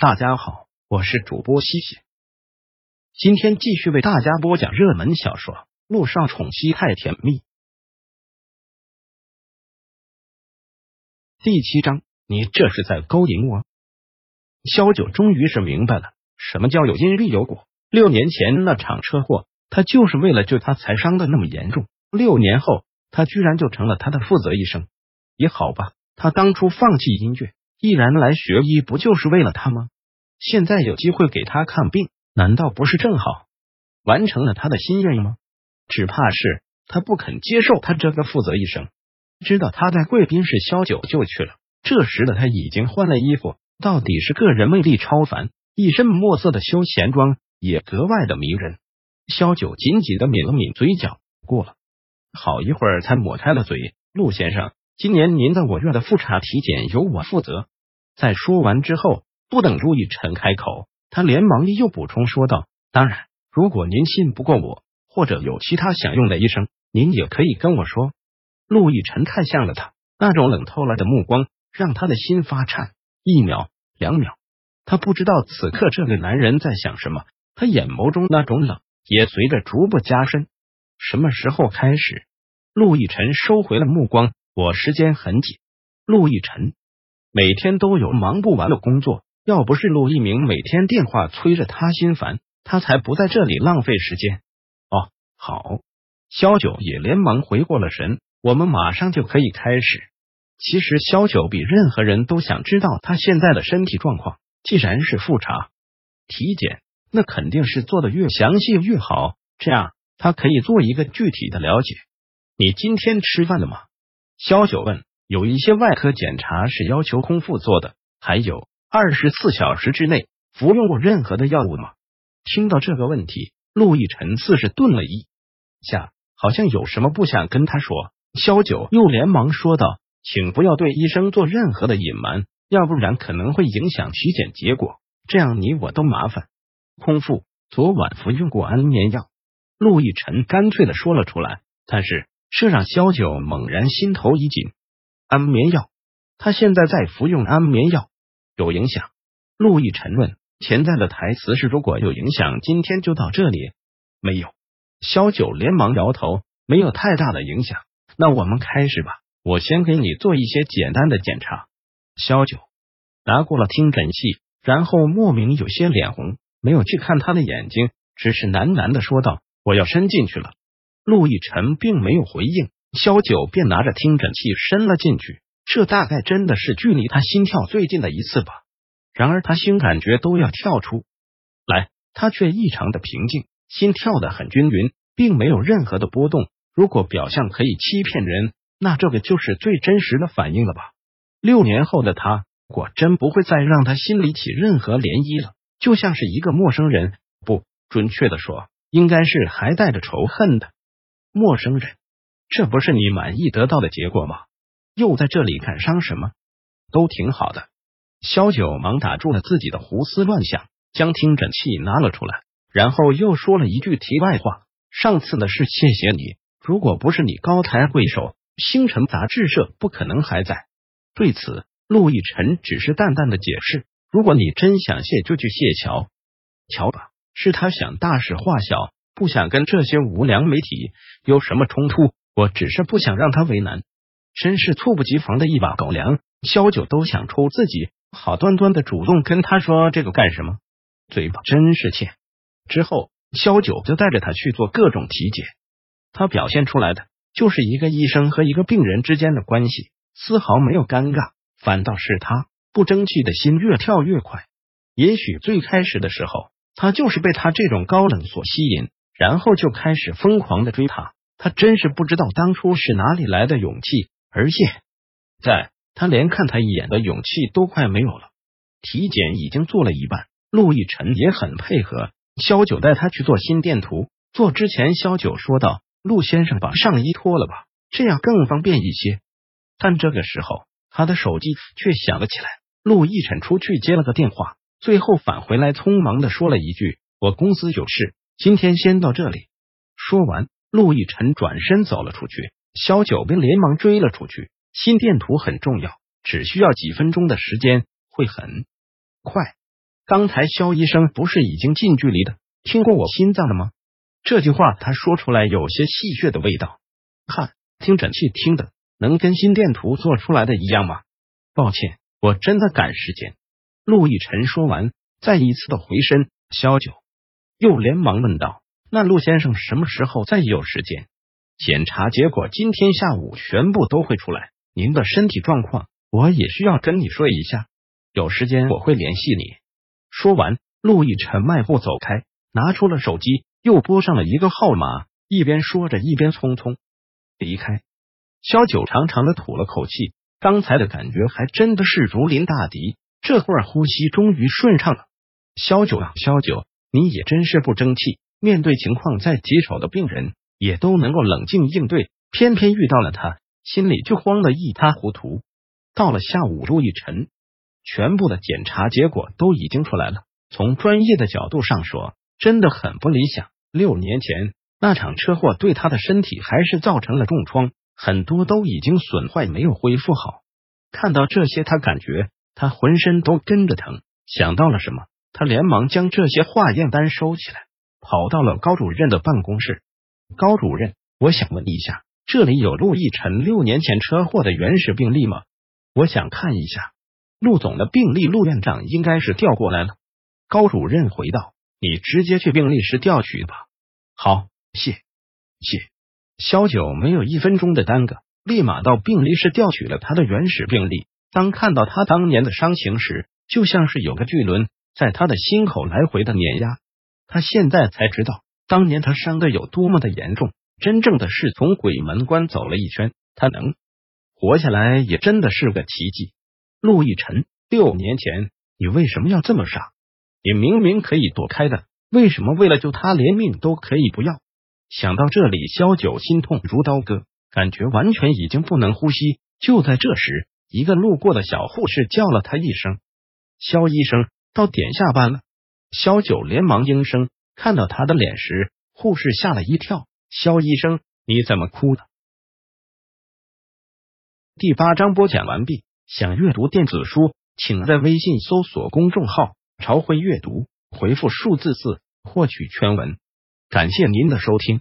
大家好，我是主播西西，今天继续为大家播讲热门小说《陆少宠妻太甜蜜》第七章。你这是在勾引我？萧九终于是明白了什么叫有因必有果。六年前那场车祸，他就是为了救他才伤的那么严重。六年后，他居然就成了他的负责医生。也好吧，他当初放弃音乐，毅然来学医，不就是为了他吗？现在有机会给他看病，难道不是正好完成了他的心愿吗？只怕是他不肯接受他这个负责医生，知道他在贵宾室萧九就去了。这时的他已经换了衣服，到底是个人魅力超凡，一身墨色的休闲装也格外的迷人。萧九紧紧的抿了抿嘴角，过了好一会儿才抹开了嘴。陆先生，今年您在我院的复查体检由我负责。在说完之后，不等陆亦辰开口，他连忙又补充说道：“当然，如果您信不过我，或者有其他想用的医生，您也可以跟我说。”陆亦辰看向了他，那种冷透了的目光。让他的心发颤，一秒两秒，他不知道此刻这个男人在想什么。他眼眸中那种冷也随着逐步加深。什么时候开始？陆亦辰收回了目光。我时间很紧。陆亦辰每天都有忙不完的工作，要不是陆一鸣每天电话催着他心烦，他才不在这里浪费时间。哦，好。萧九也连忙回过了神。我们马上就可以开始。其实萧九比任何人都想知道他现在的身体状况。既然是复查体检，那肯定是做的越详细越好，这样他可以做一个具体的了解。你今天吃饭了吗？萧九问。有一些外科检查是要求空腹做的，还有二十四小时之内服用过任何的药物吗？听到这个问题，陆亦辰似是顿了一下，好像有什么不想跟他说。萧九又连忙说道。请不要对医生做任何的隐瞒，要不然可能会影响体检结果，这样你我都麻烦。空腹，昨晚服用过安眠药。陆亦辰干脆的说了出来，但是这让萧九猛然心头一紧。安眠药？他现在在服用安眠药，有影响？陆亦辰问。潜在的台词是：如果有影响，今天就到这里。没有。萧九连忙摇头，没有太大的影响。那我们开始吧。我先给你做一些简单的检查。萧九拿过了听诊器，然后莫名有些脸红，没有去看他的眼睛，只是喃喃的说道：“我要伸进去了。”陆亦辰并没有回应，萧九便拿着听诊器伸了进去。这大概真的是距离他心跳最近的一次吧。然而他心感觉都要跳出来，他却异常的平静，心跳的很均匀，并没有任何的波动。如果表象可以欺骗人。那这个就是最真实的反应了吧？六年后的他，果真不会再让他心里起任何涟漪了，就像是一个陌生人，不准确的说，应该是还带着仇恨的陌生人。这不是你满意得到的结果吗？又在这里感伤什么？都挺好的。萧九忙打住了自己的胡思乱想，将听诊器拿了出来，然后又说了一句题外话：上次的事，谢谢你。如果不是你高抬贵手。星辰杂志社不可能还在。对此，陆亦辰只是淡淡的解释：“如果你真想谢，就去谢桥桥吧。”是他想大事化小，不想跟这些无良媒体有什么冲突。我只是不想让他为难，真是猝不及防的一把狗粮。萧九都想抽自己，好端端的主动跟他说这个干什么？嘴巴真是欠。之后，萧九就带着他去做各种体检，他表现出来的。就是一个医生和一个病人之间的关系，丝毫没有尴尬，反倒是他不争气的心越跳越快。也许最开始的时候，他就是被他这种高冷所吸引，然后就开始疯狂的追他。他真是不知道当初是哪里来的勇气，而现在他连看他一眼的勇气都快没有了。体检已经做了一半，陆亦辰也很配合，萧九带他去做心电图。做之前，萧九说道。陆先生，把上衣脱了吧，这样更方便一些。但这个时候，他的手机却响了起来。陆亦辰出去接了个电话，最后返回来，匆忙的说了一句：“我公司有事，今天先到这里。”说完，陆亦辰转身走了出去。肖九便连忙追了出去。心电图很重要，只需要几分钟的时间，会很快。刚才肖医生不是已经近距离的听过我心脏了吗？这句话他说出来有些戏谑的味道。看，听诊器听的能跟心电图做出来的一样吗？抱歉，我真的赶时间。陆亦辰说完，再一次的回身，萧九又连忙问道：“那陆先生什么时候再有时间？检查结果今天下午全部都会出来。您的身体状况，我也需要跟你说一下。有时间我会联系你。”说完，陆亦辰迈步走开，拿出了手机，又拨上了一个号码，一边说着，一边匆匆离开。萧九长长的吐了口气，刚才的感觉还真的是如临大敌，这会儿呼吸终于顺畅了。萧九啊，萧九，你也真是不争气，面对情况再棘手的病人，也都能够冷静应对，偏偏遇到了他，心里就慌得一塌糊涂。到了下午，陆亦辰。全部的检查结果都已经出来了。从专业的角度上说，真的很不理想。六年前那场车祸对他的身体还是造成了重创，很多都已经损坏，没有恢复好。看到这些，他感觉他浑身都跟着疼。想到了什么，他连忙将这些化验单收起来，跑到了高主任的办公室。高主任，我想问一下，这里有陆亦辰六年前车祸的原始病例吗？我想看一下。陆总的病历，陆院长应该是调过来了。高主任回道：“你直接去病历室调取吧。”好，谢谢。萧九没有一分钟的耽搁，立马到病历室调取了他的原始病历。当看到他当年的伤情时，就像是有个巨轮在他的心口来回的碾压。他现在才知道，当年他伤的有多么的严重。真正的是从鬼门关走了一圈，他能活下来，也真的是个奇迹。陆亦辰，六年前你为什么要这么傻？你明明可以躲开的，为什么为了救他连命都可以不要？想到这里，萧九心痛如刀割，感觉完全已经不能呼吸。就在这时，一个路过的小护士叫了他一声：“萧医生，到点下班了。”萧九连忙应声，看到他的脸时，护士吓了一跳：“肖医生，你怎么哭了？”第八章播讲完毕。想阅读电子书，请在微信搜索公众号“朝晖阅读”，回复数字四获取全文。感谢您的收听。